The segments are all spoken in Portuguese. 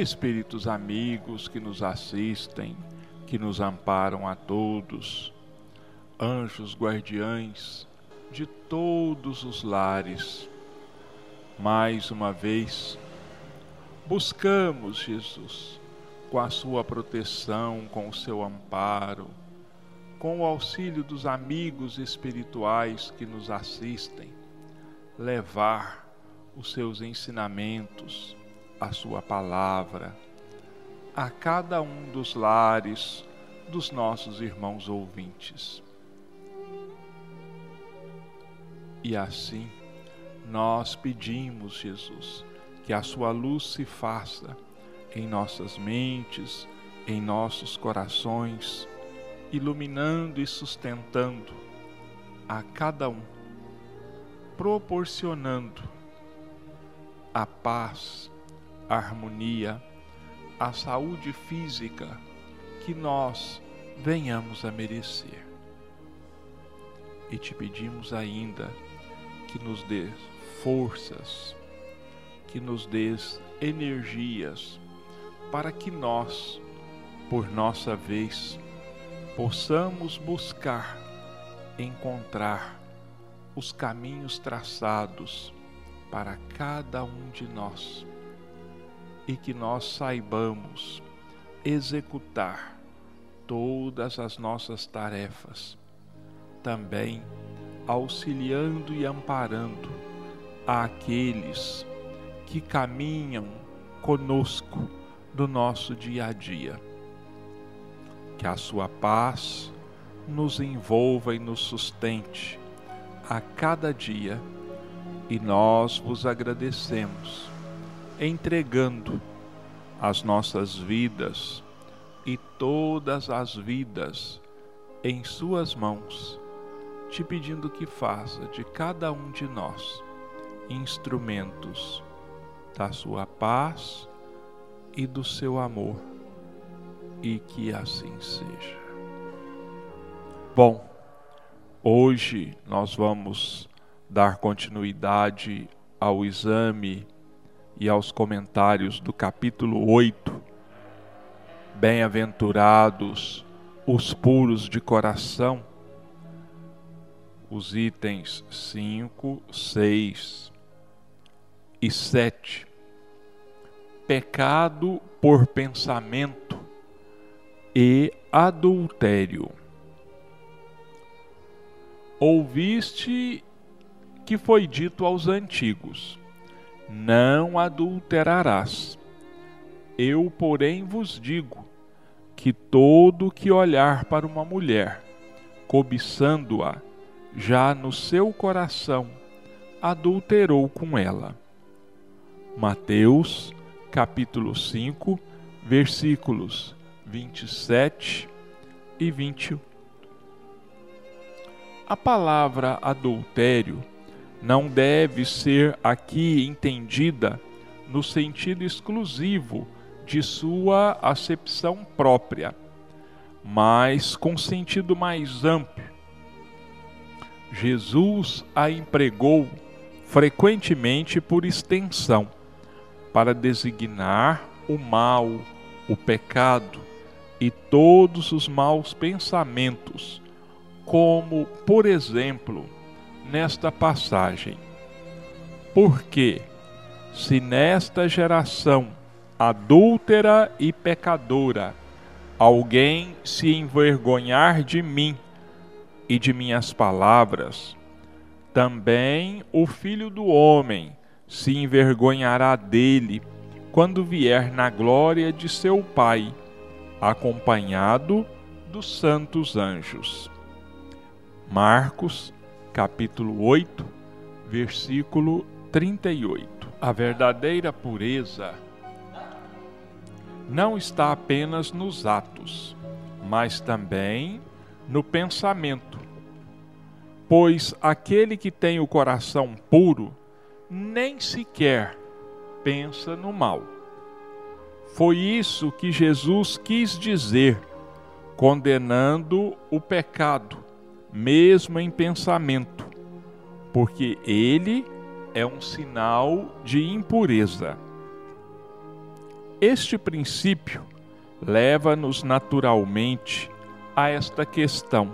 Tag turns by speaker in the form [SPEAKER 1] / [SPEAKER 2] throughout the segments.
[SPEAKER 1] espíritos amigos que nos assistem, que nos amparam a todos, anjos guardiães de todos os lares. Mais uma vez, buscamos Jesus com a sua proteção, com o seu amparo, com o auxílio dos amigos espirituais que nos assistem, levar os seus ensinamentos, a sua palavra, a cada um dos lares dos nossos irmãos ouvintes. E assim, nós pedimos, Jesus, que a sua luz se faça em nossas mentes, em nossos corações, iluminando e sustentando a cada um, proporcionando a paz, harmonia, a saúde física que nós venhamos a merecer. E te pedimos ainda que nos dê forças, que nos dê energias para que nós, por nossa vez, possamos buscar encontrar os caminhos traçados para cada um de nós e que nós saibamos executar todas as nossas tarefas, também auxiliando e amparando aqueles que caminham conosco do nosso dia a dia. Que a sua paz nos envolva e nos sustente a cada dia e nós vos agradecemos entregando as nossas vidas e todas as vidas em Suas mãos, te pedindo que faça de cada um de nós instrumentos da Sua paz e do seu amor, e que assim seja. Bom, hoje nós vamos dar continuidade ao exame e aos comentários do capítulo 8. Bem-aventurados os puros de coração, os itens 5, 6 e 7. Pecado por pensamento e adultério. Ouviste que foi dito aos antigos: não adulterarás. Eu, porém, vos digo que todo que olhar para uma mulher, cobiçando-a, já no seu coração adulterou com ela. Mateus, capítulo 5, versículos 27 e 21. A palavra adultério não deve ser aqui entendida no sentido exclusivo de sua acepção própria, mas com sentido mais amplo. Jesus a empregou frequentemente por extensão para designar o mal, o pecado e todos os maus pensamentos, como, por exemplo, nesta passagem. Porque, se nesta geração adúltera e pecadora alguém se envergonhar de mim e de minhas palavras, também o filho do homem se envergonhará dele quando vier na glória de seu Pai, acompanhado dos santos anjos. Marcos capítulo 8, versículo 38. A verdadeira pureza não está apenas nos atos, mas também no pensamento. Pois aquele que tem o coração puro nem sequer pensa no mal. Foi isso que Jesus quis dizer, condenando o pecado mesmo em pensamento, porque ele é um sinal de impureza. Este princípio leva-nos naturalmente a esta questão: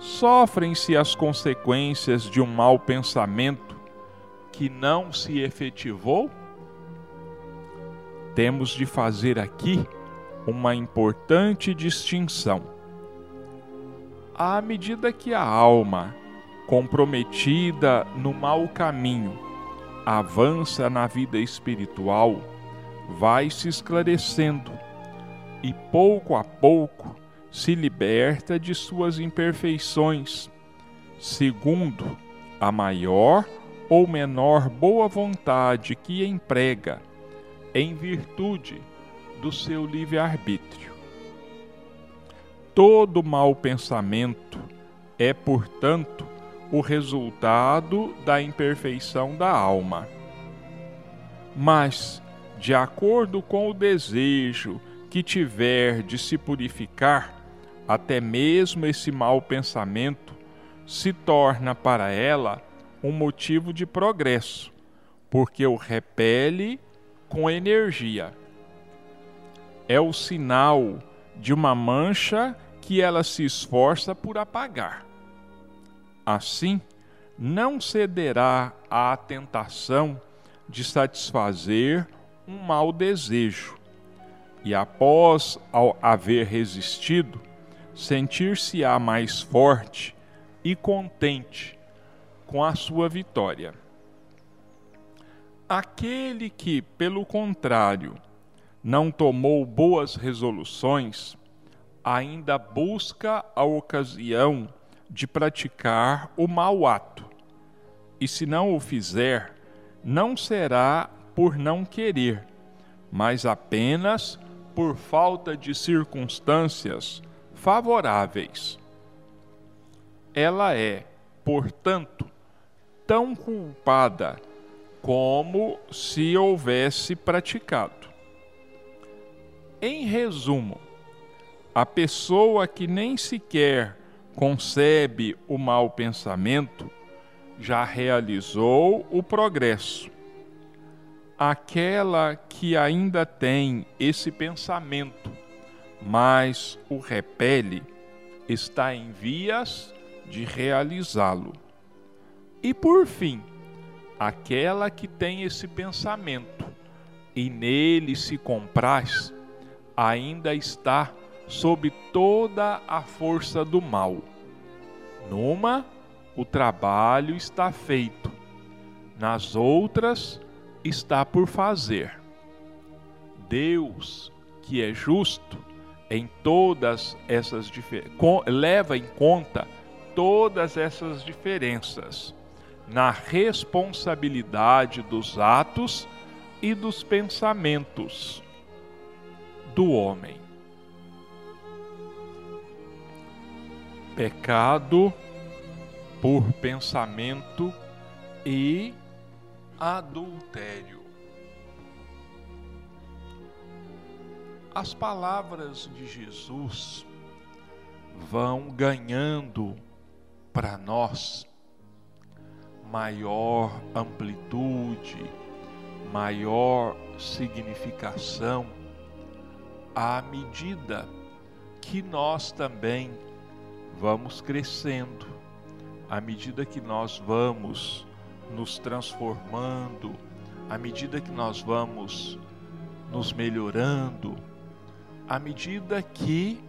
[SPEAKER 1] sofrem-se as consequências de um mau pensamento que não se efetivou? Temos de fazer aqui uma importante distinção. À medida que a alma, comprometida no mau caminho, avança na vida espiritual, vai se esclarecendo e pouco a pouco se liberta de suas imperfeições, segundo a maior ou menor boa vontade que emprega, em virtude do seu livre-arbítrio. Todo mau pensamento é, portanto, o resultado da imperfeição da alma. Mas, de acordo com o desejo que tiver de se purificar, até mesmo esse mau pensamento se torna para ela um motivo de progresso, porque o repele com energia. É o sinal de uma mancha que ela se esforça por apagar. Assim, não cederá à tentação de satisfazer um mau desejo, e após haver resistido, sentir-se-á mais forte e contente com a sua vitória. Aquele que, pelo contrário, não tomou boas resoluções, ainda busca a ocasião de praticar o mau ato. E se não o fizer, não será por não querer, mas apenas por falta de circunstâncias favoráveis. Ela é, portanto, tão culpada como se houvesse praticado. Em resumo, a pessoa que nem sequer concebe o mau pensamento já realizou o progresso. Aquela que ainda tem esse pensamento, mas o repele, está em vias de realizá-lo. E por fim, aquela que tem esse pensamento e nele se compraz, ainda está sob toda a força do mal. Numa, o trabalho está feito, nas outras, está por fazer. Deus, que é justo em todas essas leva em conta todas essas diferenças na responsabilidade dos atos e dos pensamentos do homem. Pecado por pensamento e adultério. As palavras de Jesus vão ganhando para nós maior amplitude, maior significação à medida que nós também vamos crescendo, à medida que nós vamos nos transformando, à medida que nós vamos nos melhorando, à medida que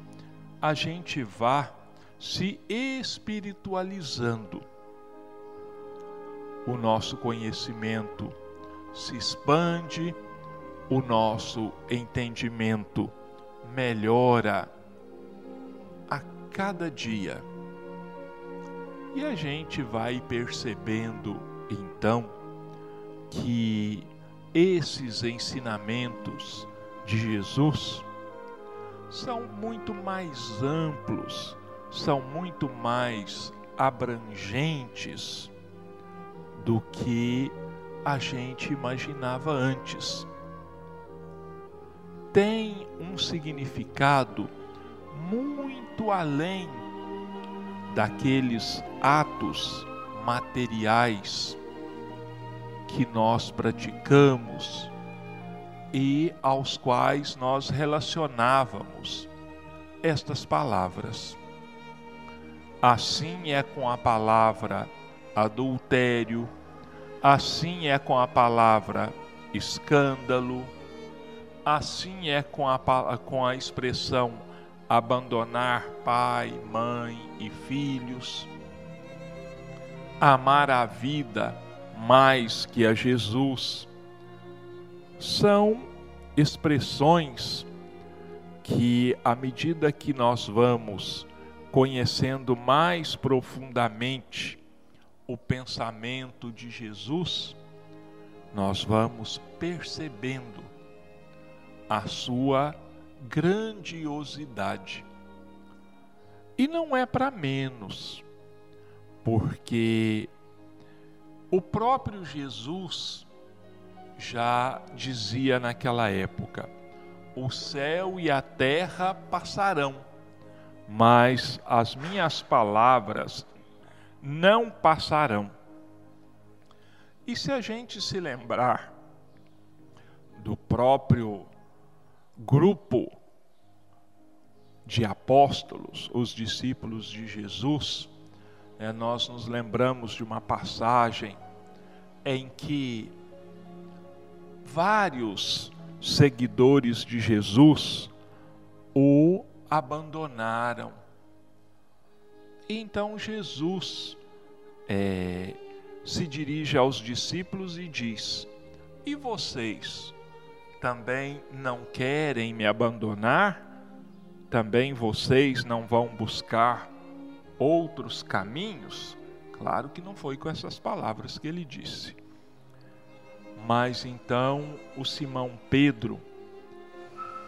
[SPEAKER 1] a gente vá se espiritualizando o nosso conhecimento se expande, o nosso entendimento melhora cada dia. E a gente vai percebendo então que esses ensinamentos de Jesus são muito mais amplos, são muito mais abrangentes do que a gente imaginava antes. Tem um significado muito além daqueles atos materiais que nós praticamos e aos quais nós relacionávamos estas palavras. Assim é com a palavra adultério, assim é com a palavra escândalo, assim é com a, com a expressão abandonar pai, mãe e filhos, amar a vida mais que a Jesus, são expressões que, à medida que nós vamos conhecendo mais profundamente o pensamento de Jesus, nós vamos percebendo a sua grandiosidade. E não é para menos, porque o próprio Jesus já dizia naquela época: o céu e a terra passarão, mas as minhas palavras não passarão. E se a gente se lembrar do próprio grupo de apóstolos, os discípulos de Jesus, né, nós nos lembramos de uma passagem em que vários seguidores de Jesus o abandonaram. Então Jesus é, se dirige aos discípulos e diz: E vocês também não querem me abandonar? Também vocês não vão buscar outros caminhos? Claro que não foi com essas palavras que ele disse. Mas então o Simão Pedro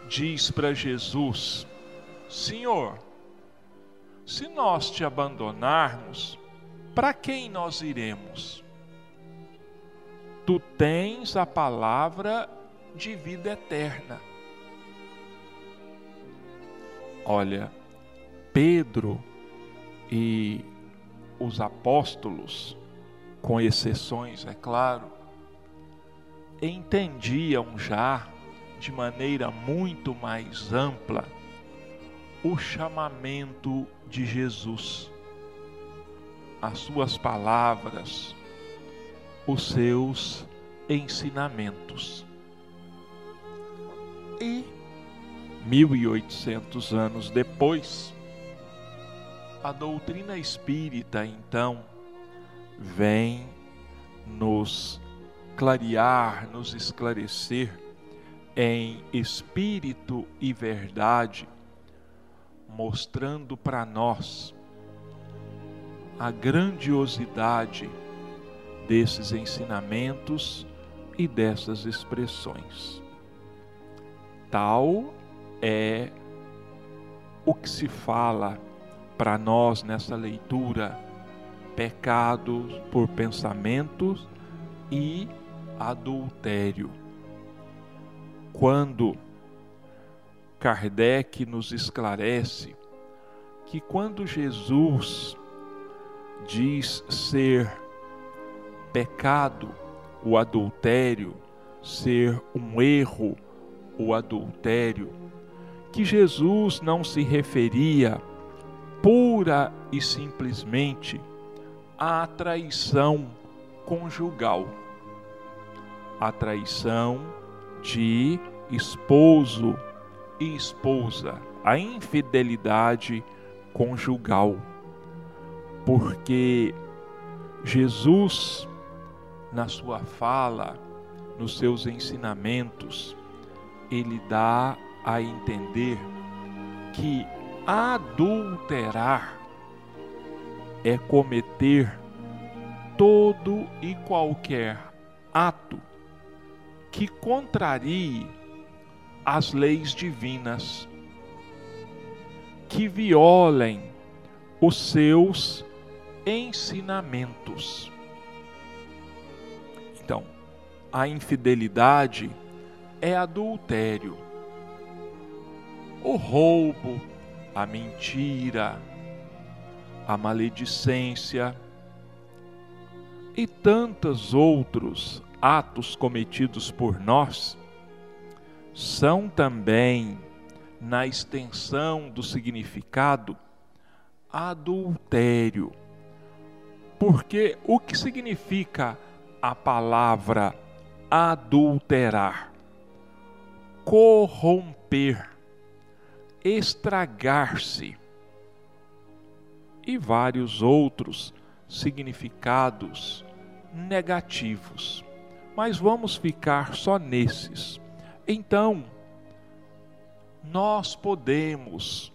[SPEAKER 1] diz para Jesus: Senhor, se nós te abandonarmos, para quem nós iremos? Tu tens a palavra de vida eterna. Olha, Pedro e os apóstolos, com exceções, é claro, entendiam já de maneira muito mais ampla o chamamento de Jesus, as suas palavras, os seus ensinamentos. E 1800 anos depois, a doutrina espírita então vem nos clarear, nos esclarecer em espírito e verdade, mostrando para nós a grandiosidade desses ensinamentos e dessas expressões. Tal é o que se fala para nós nessa leitura: pecados por pensamentos e adultério. Quando Kardec nos esclarece que quando Jesus diz ser pecado o adultério, ser um erro o adultério, que Jesus não se referia pura e simplesmente à traição conjugal a traição de esposo e esposa, a infidelidade conjugal. Porque Jesus, na sua fala, nos seus ensinamentos, ele dá a entender que adulterar é cometer todo e qualquer ato que contrarie as leis divinas, que violem os seus ensinamentos. Então, a infidelidade é adultério, o roubo, a mentira, a maledicência e tantos outros atos cometidos por nós são também, na extensão do significado, adultério. Porque o que significa a palavra adulterar? Corromper, estragar-se e vários outros significados negativos. Mas vamos ficar só nesses. Então, nós podemos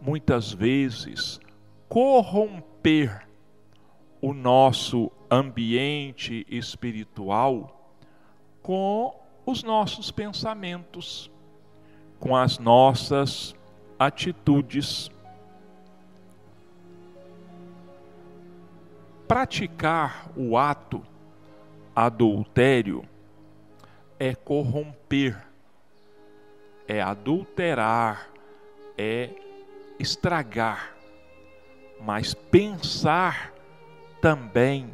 [SPEAKER 1] muitas vezes corromper o nosso ambiente espiritual com os nossos pensamentos, com as nossas atitudes. Praticar o ato adultério é corromper, é adulterar, é estragar. Mas pensar também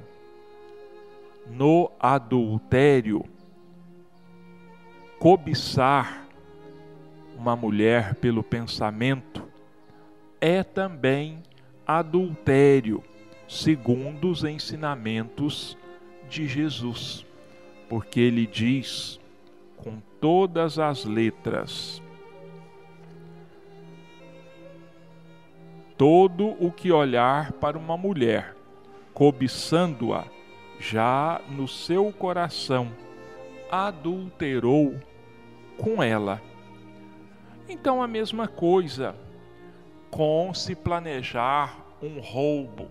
[SPEAKER 1] no adultério, cobiçar uma mulher pelo pensamento, é também adultério, segundo os ensinamentos de Jesus, porque ele diz com todas as letras: Todo o que olhar para uma mulher, cobiçando-a, já no seu coração, adulterou com ela. Então, a mesma coisa com se planejar um roubo,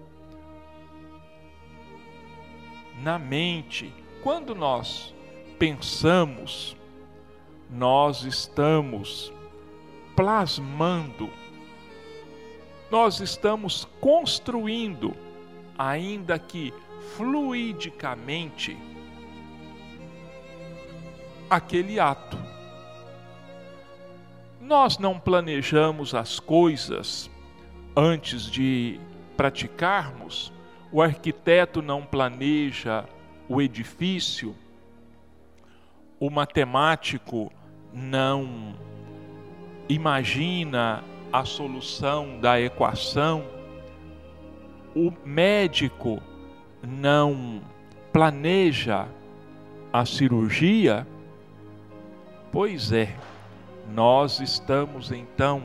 [SPEAKER 1] na mente. Quando nós pensamos, nós estamos plasmando, nós estamos construindo, ainda que fluidicamente, aquele ato. Nós não planejamos as coisas antes de praticarmos. O arquiteto não planeja o edifício, o matemático não imagina a solução da equação, o médico não planeja a cirurgia, pois é, nós estamos então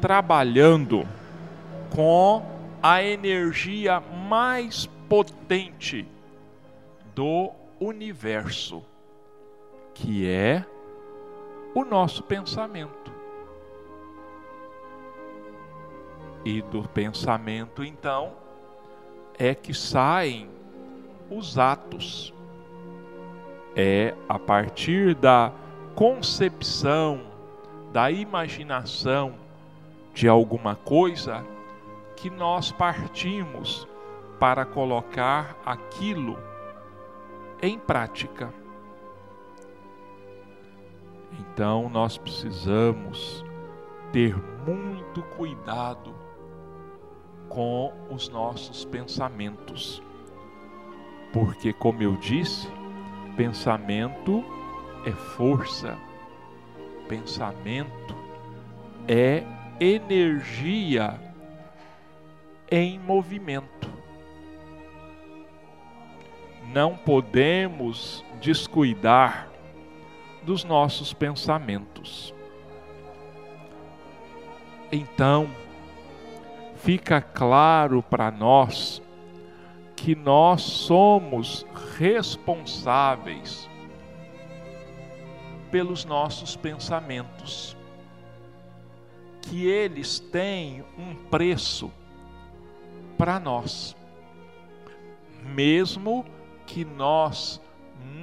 [SPEAKER 1] trabalhando com a energia mais potente do universo, que é o nosso pensamento. E do pensamento, então, é que saem os atos. É a partir da concepção, da imaginação de alguma coisa que nós partimos para colocar aquilo em prática. Então nós precisamos ter muito cuidado com os nossos pensamentos. Porque, como eu disse, pensamento é força, pensamento é energia em movimento. Não podemos descuidar dos nossos pensamentos. Então, fica claro para nós que nós somos responsáveis pelos nossos pensamentos, que eles têm um preço para nós. Mesmo que nós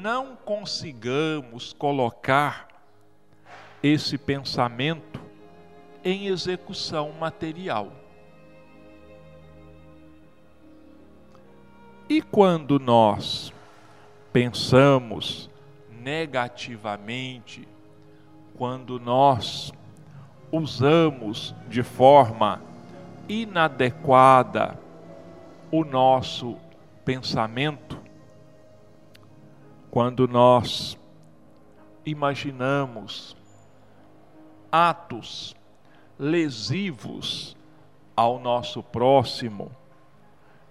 [SPEAKER 1] não consigamos colocar esse pensamento em execução material. E quando nós pensamos negativamente, quando nós usamos de forma inadequada o nosso pensamento, quando nós imaginamos atos lesivos ao nosso próximo,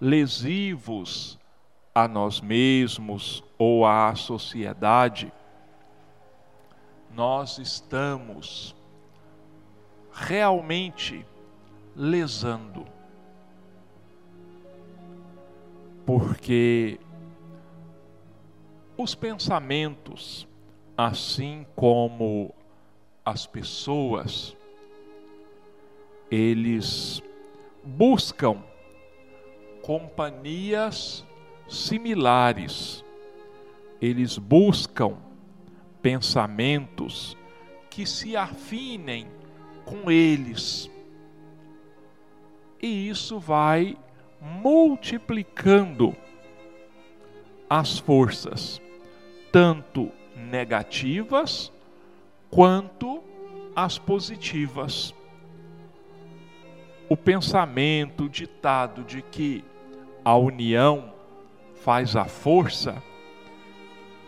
[SPEAKER 1] lesivos a nós mesmos ou à sociedade, nós estamos realmente lesando. Porque os pensamentos, assim como as pessoas, eles buscam companhias similares, eles buscam pensamentos que se afinem com eles. E isso vai multiplicando as forças, tanto negativas quanto as positivas. O pensamento ditado de que a união faz a força,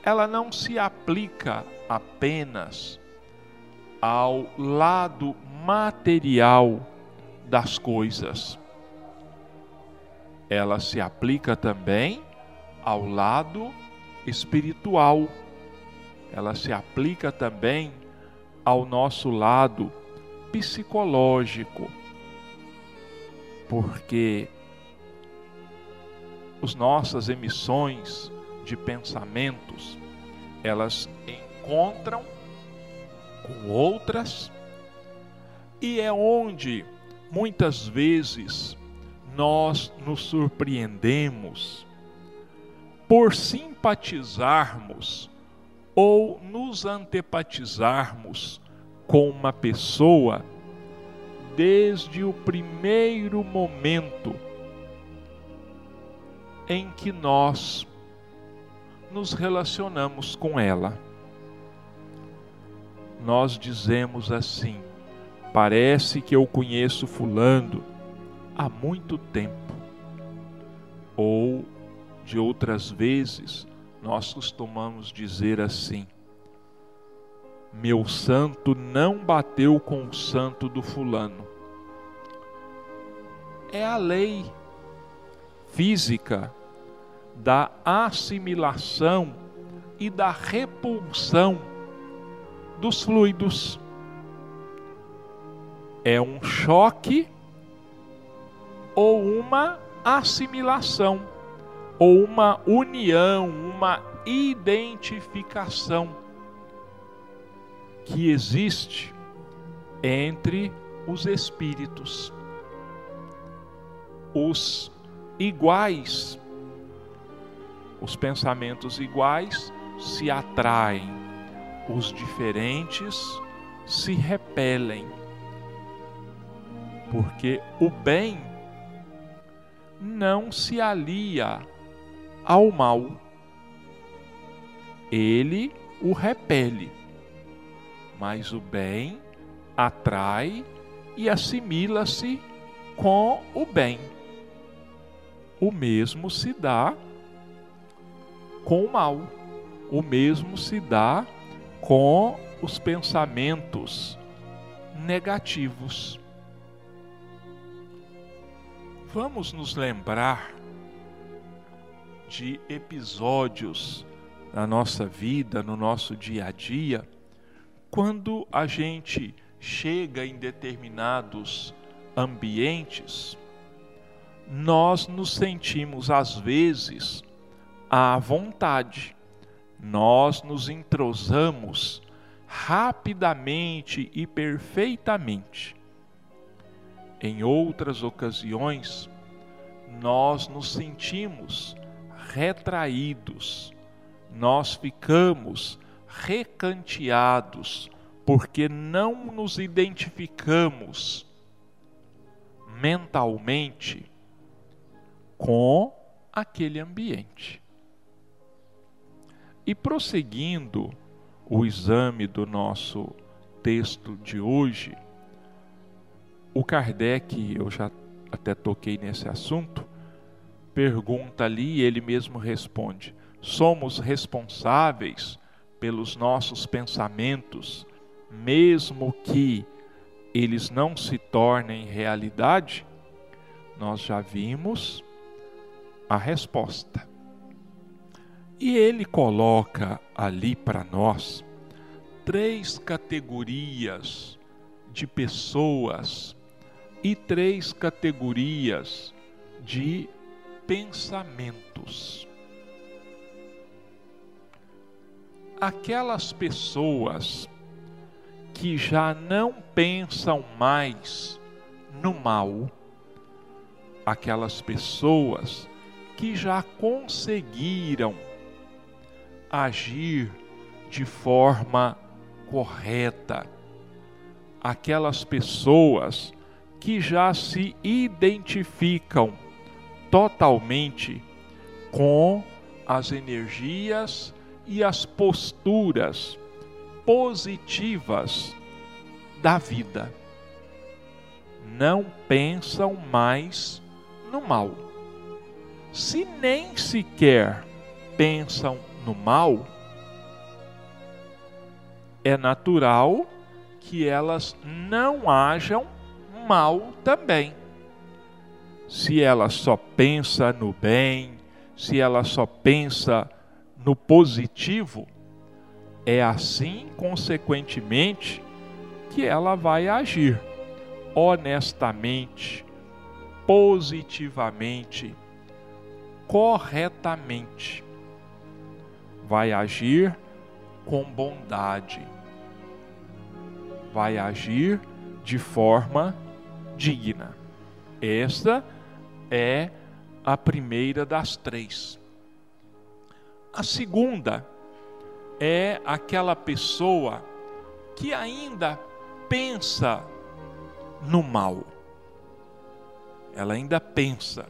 [SPEAKER 1] ela não se aplica apenas ao lado material das coisas. Ela se aplica também ao lado espiritual. Ela se aplica também ao nosso lado psicológico. Porque as nossas emissões de pensamentos, elas encontram com outras e é onde muitas vezes nós nos surpreendemos por simpatizarmos ou nos antepatizarmos com uma pessoa desde o primeiro momento em que nós nos relacionamos com ela. Nós dizemos assim: parece que eu conheço Fulano há muito tempo. Ou, de outras vezes, nós costumamos dizer assim: meu santo não bateu com o santo do fulano. É a lei física da assimilação e da repulsão dos fluidos. É um choque ou uma assimilação, ou uma união, uma identificação que existe entre os espíritos. Os iguais os pensamentos iguais se atraem, os diferentes se repelem. Porque o bem não se alia ao mal, ele o repele, mas o bem atrai e assimila-se com o bem. O mesmo se dá com o mal. O mesmo se dá com os pensamentos negativos. Vamos nos lembrar de episódios na nossa vida, no nosso dia a dia, quando a gente chega em determinados ambientes, nós nos sentimos às vezes à vontade. Nós nos entrosamos rapidamente e perfeitamente. Em outras ocasiões, nós nos sentimos retraídos, nós ficamos recanteados, porque não nos identificamos mentalmente com aquele ambiente. E prosseguindo o exame do nosso texto de hoje, o Kardec, eu já até toquei nesse assunto, pergunta ali e ele mesmo responde: somos responsáveis pelos nossos pensamentos, mesmo que eles não se tornem realidade, nós já vimos a resposta. E ele coloca ali para nós três categorias de pessoas e três categorias de pensamentos. Aquelas pessoas que já não pensam mais no mal, aquelas pessoas que já conseguiram agir de forma correta, aquelas pessoas que já se identificam totalmente com as energias e as posturas positivas da vida. Não pensam mais no mal. Se nem sequer pensam no mal, é natural que elas não hajam mal também. Se ela só pensa no bem, se ela só pensa no positivo, é assim, consequentemente, que ela vai agir honestamente, positivamente, corretamente. Vai agir com bondade. Vai agir de forma digna. Esta é a primeira das três. A segunda é aquela pessoa que ainda pensa no mal. Ela ainda pensa.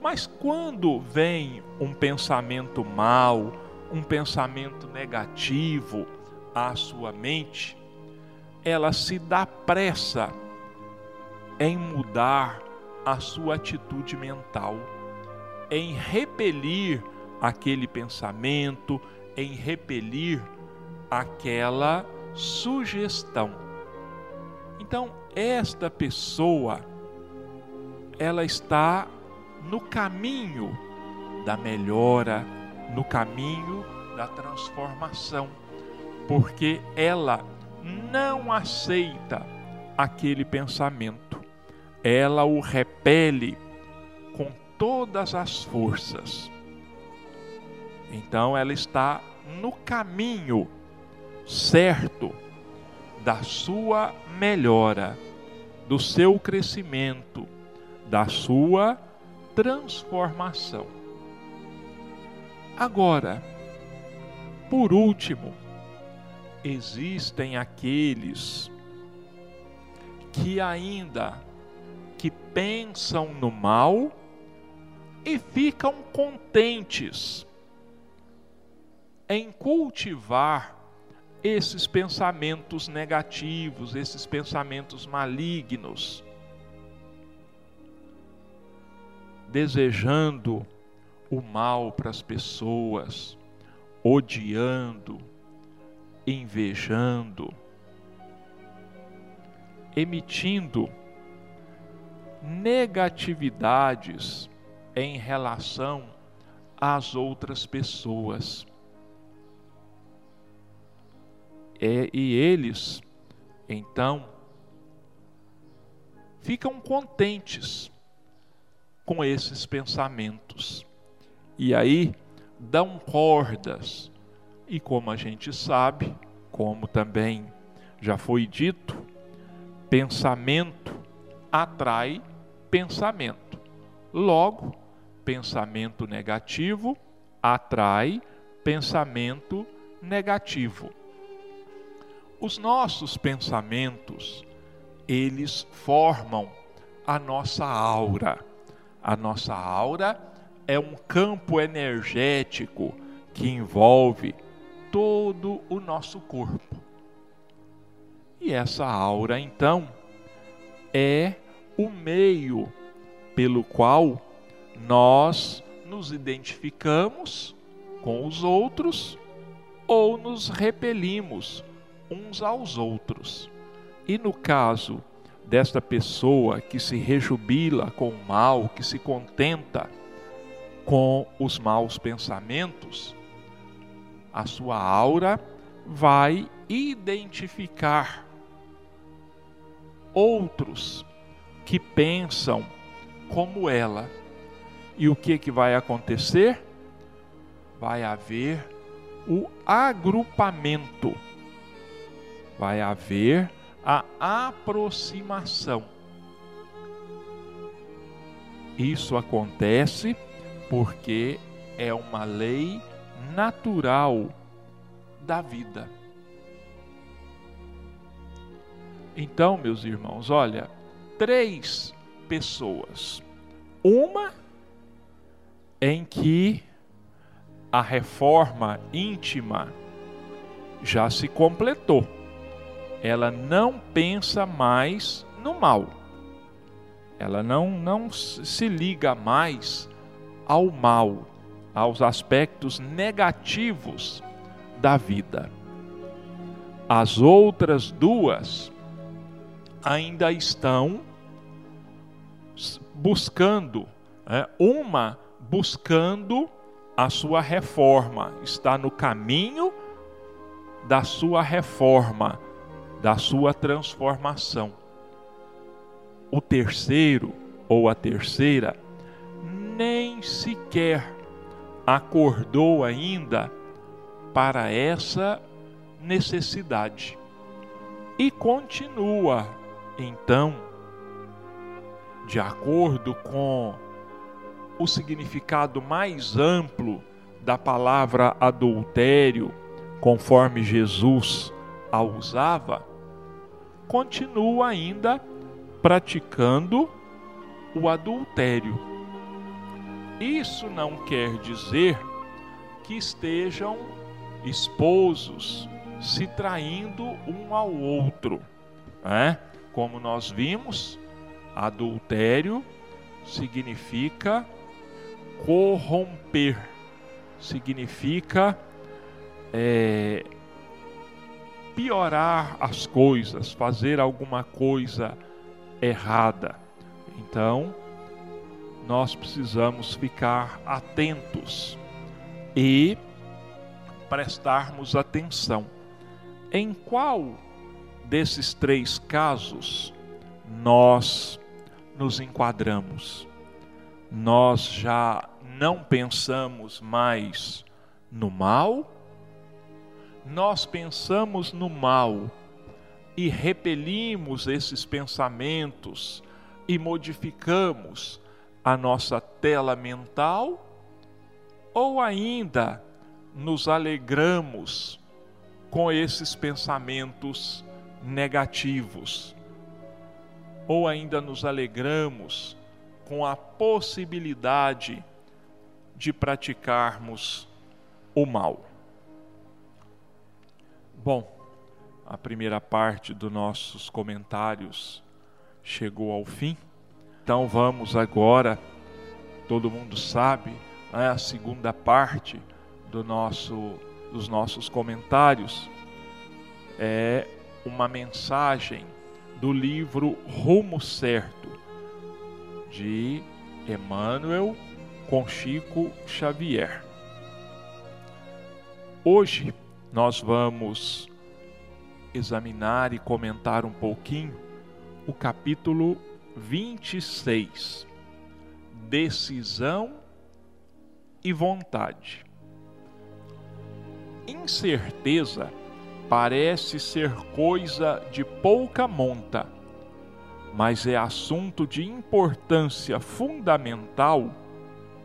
[SPEAKER 1] Mas quando vem um pensamento mal, um pensamento negativo à sua mente, ela se dá pressa em mudar a sua atitude mental, em repelir aquele pensamento, em repelir aquela sugestão. Então, esta pessoa ela está no caminho da melhora, no caminho da transformação, porque ela não aceita aquele pensamento, ela o repele com todas as forças. Então ela está no caminho certo da sua melhora, do seu crescimento, da sua transformação. Agora, por último, existem aqueles que ainda que pensam no mal e ficam contentes em cultivar esses pensamentos negativos, esses pensamentos malignos, desejando o mal para as pessoas, odiando, invejando, emitindo negatividades em relação às outras pessoas. É, e eles, então, ficam contentes com esses pensamentos. E aí dão cordas. E como a gente sabe, como também já foi dito, pensamento atrai pensamento. Logo, pensamento negativo atrai pensamento negativo. Os nossos pensamentos, eles formam a nossa aura. A nossa aura é um campo energético que envolve todo o nosso corpo. E essa aura, então, é o meio pelo qual nós nos identificamos com os outros ou nos repelimos uns aos outros. E no caso desta pessoa que se rejubila com o mal, que se contenta com os maus pensamentos, a sua aura vai identificar outros que pensam como ela. E o que que vai acontecer? Vai haver o agrupamento. Vai haver a aproximação. Isso acontece porque é uma lei natural da vida. Então, meus irmãos, olha, três pessoas. Uma em que a reforma íntima já se completou. Ela não pensa mais no mal. Ela não, não se liga mais ao mal, aos aspectos negativos da vida. As outras duas ainda estão buscando, é, uma buscando a sua reforma, está no caminho da sua reforma, da sua transformação. O terceiro ou a terceira nem sequer acordou ainda para essa necessidade e continua então de acordo com o significado mais amplo da palavra adultério, conforme Jesus a usava, continua ainda praticando o adultério. Isso não quer dizer que estejam esposos se traindo um ao outro, né? Como nós vimos, adultério significa corromper, significa é, piorar as coisas, fazer alguma coisa errada. Então, nós precisamos ficar atentos e prestarmos atenção. Em qual desses três casos nós nos enquadramos? Nós já não pensamos mais no mal? Nós pensamos no mal e repelimos esses pensamentos e modificamos a nossa tela mental? Ou ainda nos alegramos com esses pensamentos negativos? Ou ainda nos alegramos com a possibilidade de praticarmos o mal? Bom, a primeira parte dos nossos comentários chegou ao fim. Então vamos agora, todo mundo sabe, né, a segunda parte do nosso, dos nossos comentários é uma mensagem do livro Rumo Certo, de Emmanuel com Chico Xavier. Hoje nós vamos examinar e comentar um pouquinho o capítulo 26, Decisão e vontade. Incerteza parece ser coisa de pouca monta, mas é assunto de importância fundamental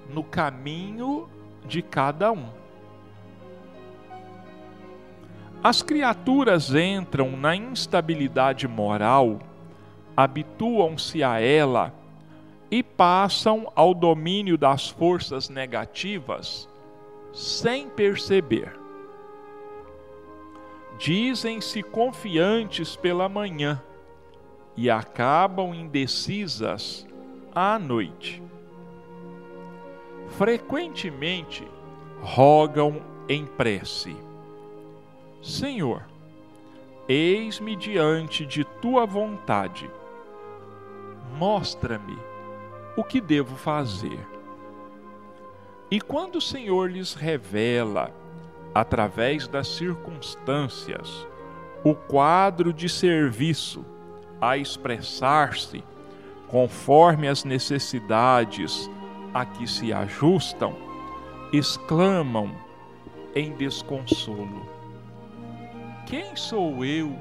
[SPEAKER 1] no caminho de cada um. As criaturas entram na instabilidade moral, habituam-se a ela e passam ao domínio das forças negativas sem perceber. Dizem-se confiantes pela manhã e acabam indecisas à noite. Frequentemente rogam em prece, Senhor, eis-me diante de tua vontade. Mostra-me o que devo fazer. E quando o Senhor lhes revela, através das circunstâncias, o quadro de serviço a expressar-se conforme as necessidades a que se ajustam, exclamam em desconsolo: Quem sou eu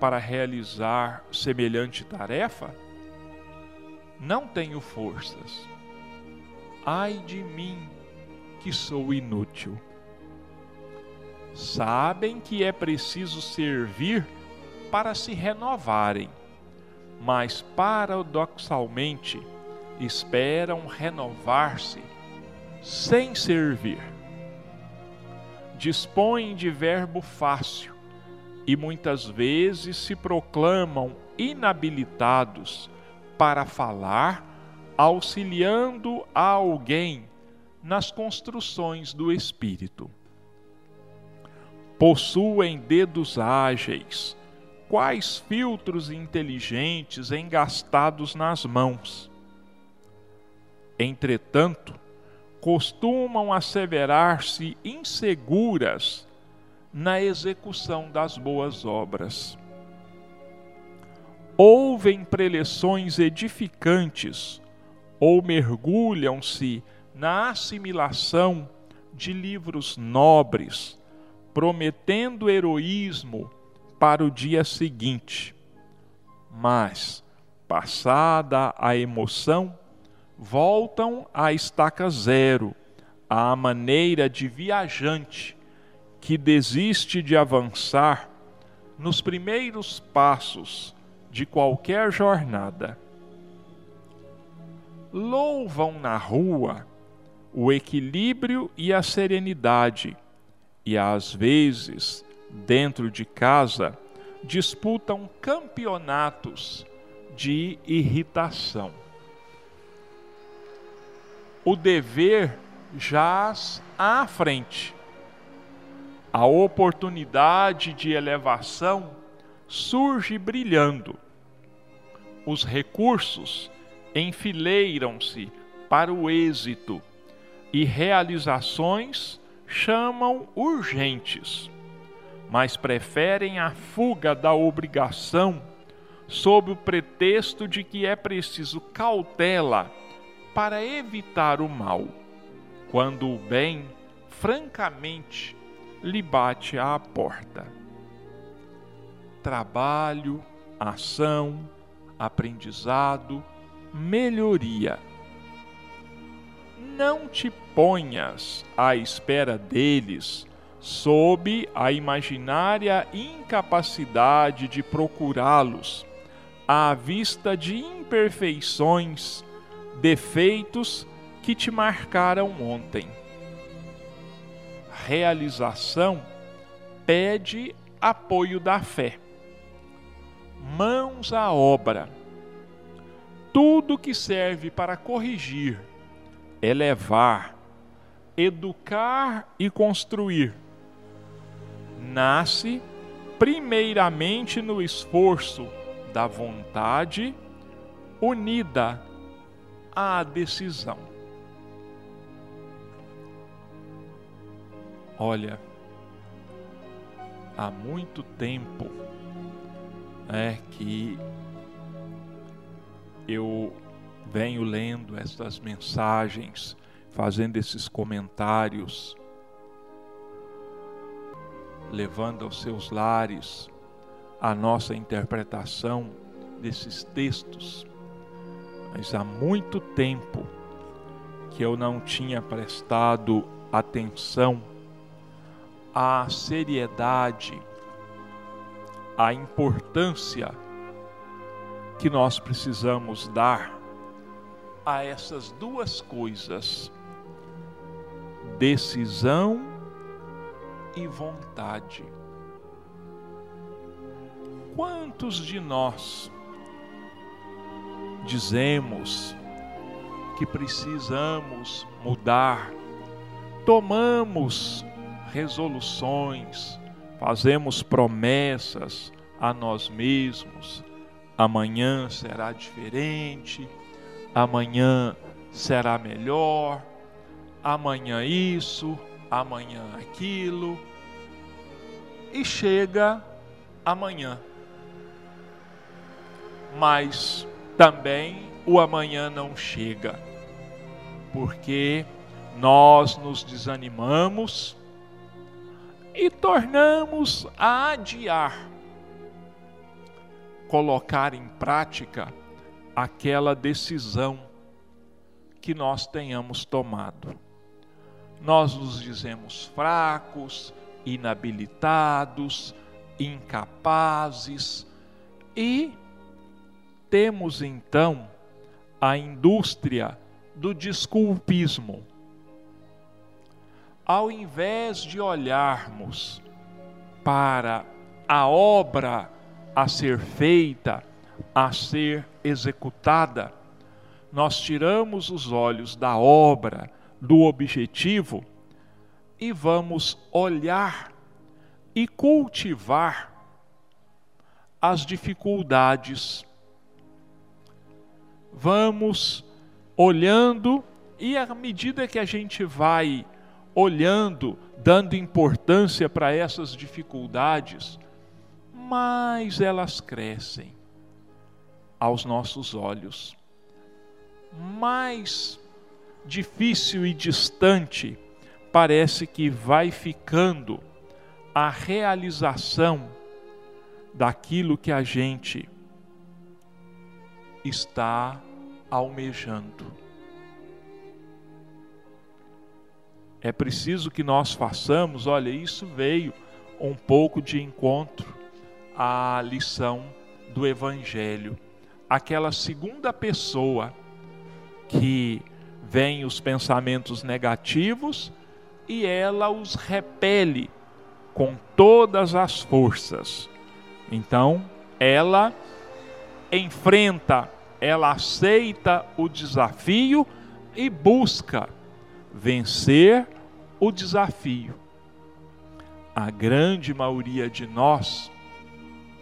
[SPEAKER 1] para realizar semelhante tarefa? Não tenho forças. Ai de mim, que sou inútil. Sabem que é preciso servir para se renovarem, mas paradoxalmente esperam renovar-se sem servir. Dispõem de verbo fácil e muitas vezes se proclamam inabilitados para falar, auxiliando a alguém nas construções do espírito. Possuem dedos ágeis, quais filtros inteligentes engastados nas mãos. Entretanto, costumam asseverar-se inseguras na execução das boas obras. Ouvem preleções edificantes ou mergulham-se na assimilação de livros nobres, prometendo heroísmo para o dia seguinte. Mas, passada a emoção, voltam à estaca zero, à maneira de viajante que desiste de avançar nos primeiros passos de qualquer jornada. Louvam na rua o equilíbrio e a serenidade, e às vezes, dentro de casa, disputam campeonatos de irritação o dever jaz à frente. A oportunidade de elevação surge brilhando. Os recursos enfileiram-se para o êxito e realizações chamam urgentes, mas preferem a fuga da obrigação sob o pretexto de que é preciso cautela para evitar o mal, quando o bem, francamente, lhe bate à porta. Trabalho, ação, aprendizado, melhoria. Não te ponhas à espera deles sob a imaginária incapacidade de procurá-los à vista de imperfeições defeitos que te marcaram ontem. Realização pede apoio da fé. Mãos à obra. Tudo que serve para corrigir, elevar, educar e construir nasce primeiramente no esforço da vontade unida à decisão. Olha, há muito tempo é que eu venho lendo essas mensagens, fazendo esses comentários, levando aos seus lares a nossa interpretação desses textos. Mas há muito tempo que eu não tinha prestado atenção à seriedade, à importância que nós precisamos dar a essas duas coisas: decisão e vontade. Quantos de nós dizemos que precisamos mudar, tomamos resoluções, fazemos promessas a nós mesmos: amanhã será diferente, amanhã será melhor, amanhã isso, amanhã aquilo. E chega amanhã. Mas também o amanhã não chega, porque nós nos desanimamos e tornamos a adiar colocar em prática aquela decisão que nós tenhamos tomado. Nós nos dizemos fracos, inabilitados, incapazes e temos então a indústria do desculpismo. Ao invés de olharmos para a obra a ser feita, a ser executada, nós tiramos os olhos da obra, do objetivo e vamos olhar e cultivar as dificuldades. Vamos olhando e à medida que a gente vai olhando, dando importância para essas dificuldades, mais elas crescem aos nossos olhos. Mais difícil e distante parece que vai ficando a realização daquilo que a gente está almejando. É preciso que nós façamos, olha, isso veio um pouco de encontro a lição do Evangelho. Aquela segunda pessoa que vem os pensamentos negativos e ela os repele com todas as forças. Então, ela enfrenta, ela aceita o desafio e busca vencer o desafio. A grande maioria de nós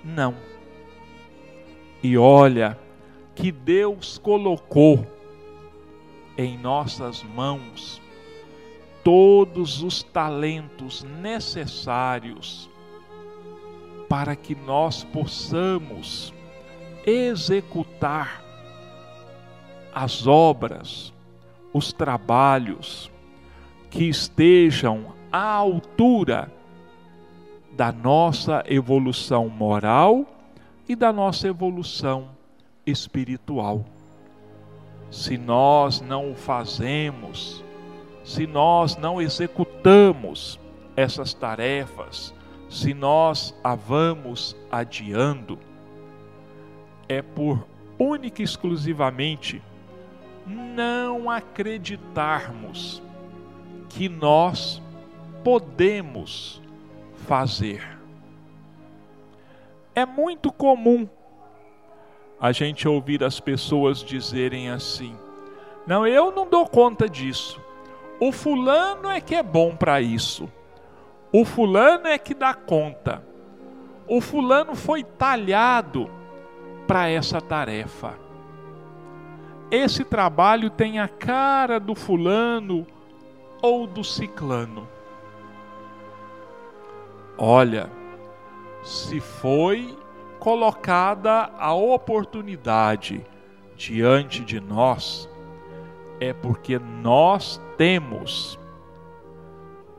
[SPEAKER 1] não. E olha que Deus colocou em nossas mãos todos os talentos necessários para que nós possamos executar as obras, os trabalhos que estejam à altura da nossa evolução moral e da nossa evolução espiritual. Se nós não o fazemos, se nós não executamos essas tarefas, se nós a vamos adiando, é por única e exclusivamente não acreditarmos que nós podemos fazer. É muito comum a gente ouvir as pessoas dizerem assim: Não, eu não dou conta disso. O fulano é que é bom para isso. O fulano é que dá conta. O fulano foi talhado para essa tarefa. Esse trabalho tem a cara do fulano ou do ciclano. Olha, se foi colocada a oportunidade diante de nós, é porque nós temos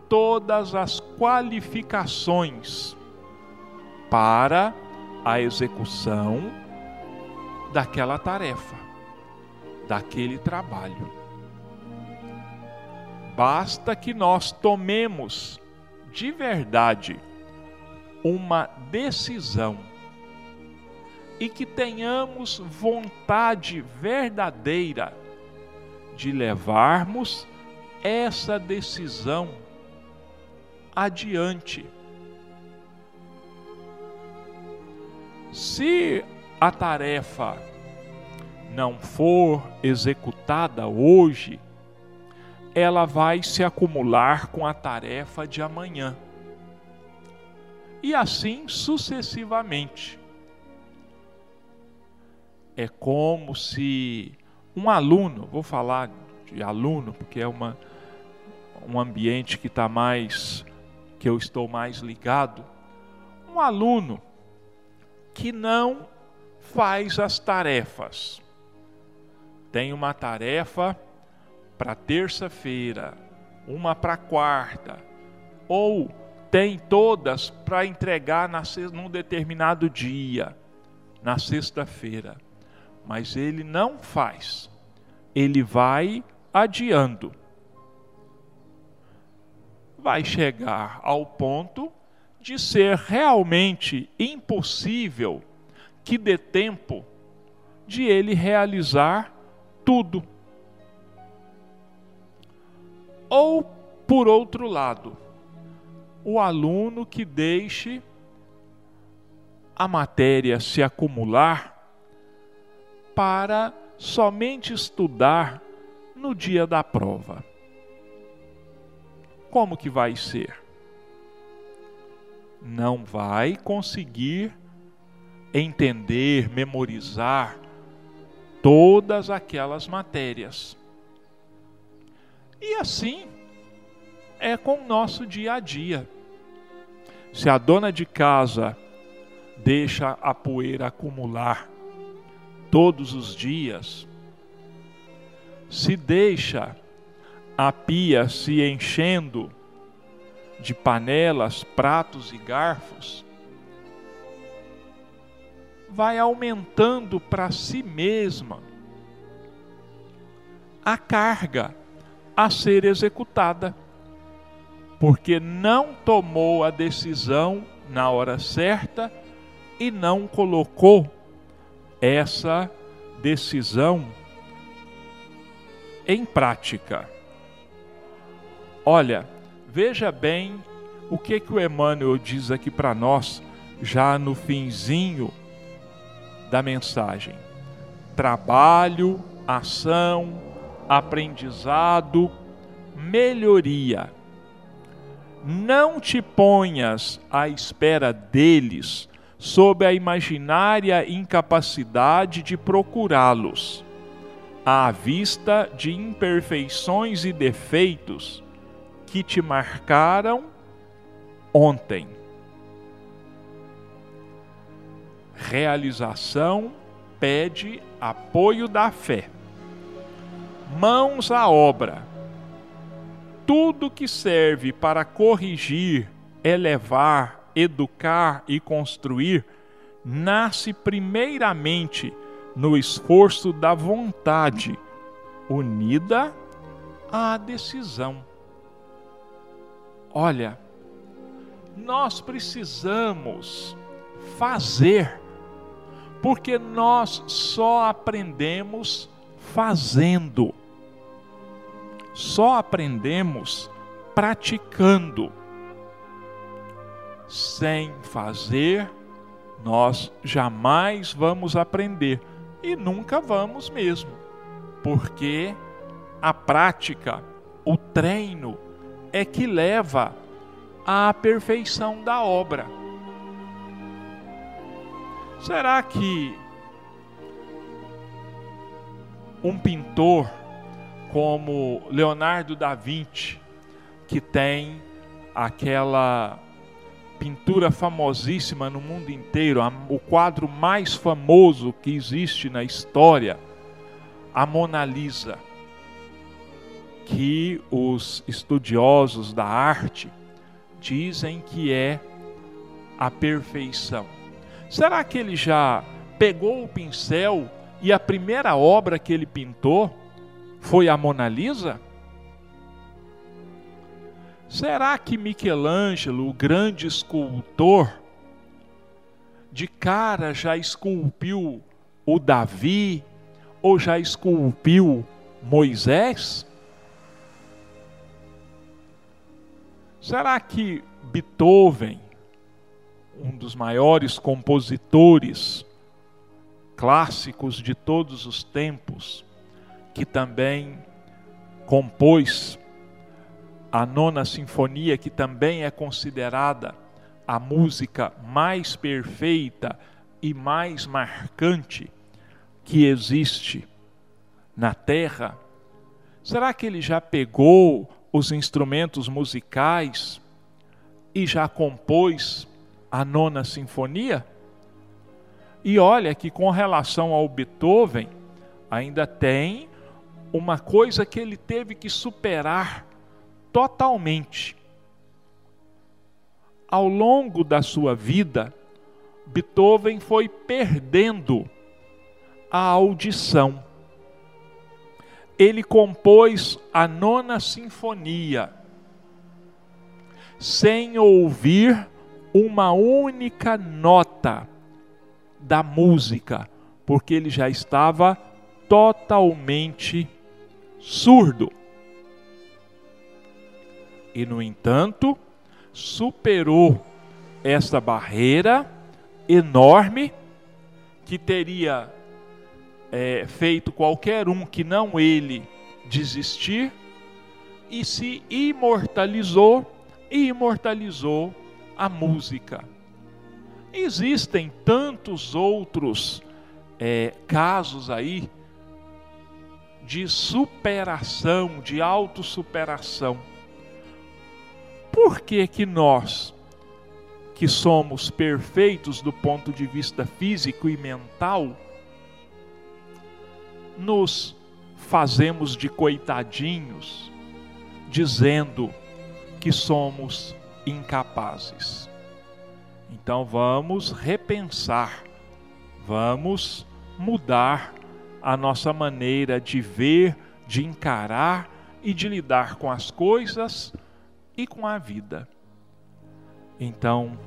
[SPEAKER 1] todas as qualificações para a execução daquela tarefa, daquele trabalho. Basta que nós tomemos de verdade uma decisão e que tenhamos vontade verdadeira de levarmos essa decisão adiante. Se a tarefa não for executada hoje, ela vai se acumular com a tarefa de amanhã. e assim sucessivamente. É como se um aluno, vou falar de aluno porque é uma, um ambiente que está mais, que eu estou mais ligado, um aluno que não faz as tarefas. Tem uma tarefa para terça-feira, uma para quarta, ou tem todas para entregar na, num determinado dia, na sexta-feira, mas ele não faz, ele vai adiando. Vai chegar ao ponto de ser realmente impossível que dê tempo de ele realizar tudo. Ou, por outro lado, o aluno que deixe a matéria se acumular para somente estudar no dia da prova. Como que vai ser? não vai conseguir entender, memorizar todas aquelas matérias. E assim é com o nosso dia a dia. Se a dona de casa deixa a poeira acumular todos os dias, se deixa a pia se enchendo de panelas, pratos e garfos, vai aumentando para si mesma a carga a ser executada, porque não tomou a decisão na hora certa e não colocou essa decisão em prática. Olha, Veja bem o que, que o Emmanuel diz aqui para nós, já no finzinho da mensagem: trabalho, ação, aprendizado, melhoria. Não te ponhas à espera deles sob a imaginária incapacidade de procurá-los, à vista de imperfeições e defeitos que te marcaram ontem. Realização pede apoio da fé. Mãos à obra. Tudo que serve para corrigir, elevar, educar e construir nasce primeiramente no esforço da vontade, unida à decisão. Olha, nós precisamos fazer, porque nós só aprendemos fazendo, só aprendemos praticando. Sem fazer, nós jamais vamos aprender e nunca vamos mesmo, porque a prática, o treino, é que leva à perfeição da obra. Será que um pintor como Leonardo da Vinci, que tem aquela pintura famosíssima no mundo inteiro, o quadro mais famoso que existe na história, a Mona Lisa que os estudiosos da arte dizem que é a perfeição. Será que ele já pegou o pincel e a primeira obra que ele pintou foi a Mona Lisa? Será que Michelangelo, o grande escultor, de cara já esculpiu o Davi ou já esculpiu Moisés? Será que Beethoven, um dos maiores compositores clássicos de todos os tempos, que também compôs a nona sinfonia, que também é considerada a música mais perfeita e mais marcante que existe na Terra? Será que ele já pegou os instrumentos musicais e já compôs a nona sinfonia? E olha que com relação ao Beethoven, ainda tem uma coisa que ele teve que superar totalmente. Ao longo da sua vida, Beethoven foi perdendo a audição. Ele compôs a nona sinfonia sem ouvir uma única nota da música, porque ele já estava totalmente surdo. E, no entanto, superou essa barreira enorme que teria é, feito qualquer um que não ele desistir e se imortalizou e imortalizou a música. Existem tantos outros é, casos aí de superação, de autossuperação. Por que que nós, que somos perfeitos do ponto de vista físico e mental, nos fazemos de coitadinhos, dizendo que somos incapazes? Então vamos repensar, vamos mudar a nossa maneira de ver, de encarar e de lidar com as coisas e com a vida. Então,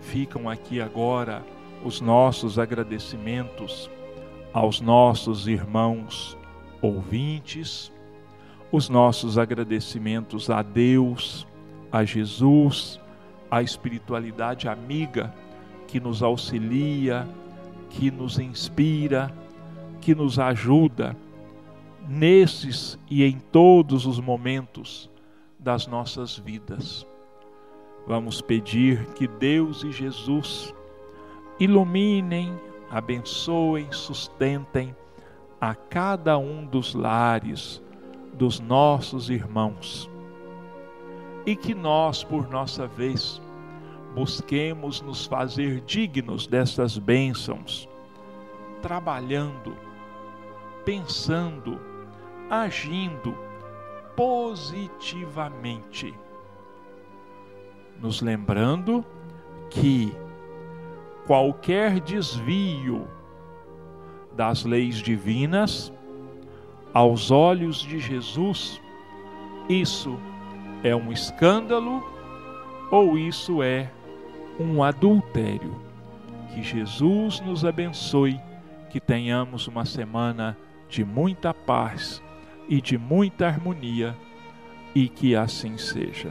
[SPEAKER 1] ficam aqui agora os nossos agradecimentos aos nossos irmãos ouvintes, os nossos agradecimentos a Deus, a Jesus, a espiritualidade amiga que nos auxilia, que nos inspira, que nos ajuda nesses e em todos os momentos das nossas vidas. Vamos pedir que Deus e Jesus iluminem, abençoem, sustentem a cada um dos lares dos nossos irmãos e que nós, por nossa vez, busquemos nos fazer dignos dessas bênçãos, trabalhando, pensando, agindo positivamente, nos lembrando que qualquer desvio das leis divinas, aos olhos de Jesus, isso é um escândalo ou isso é um adultério. Que Jesus nos abençoe, que tenhamos uma semana de muita paz e de muita harmonia e que assim seja.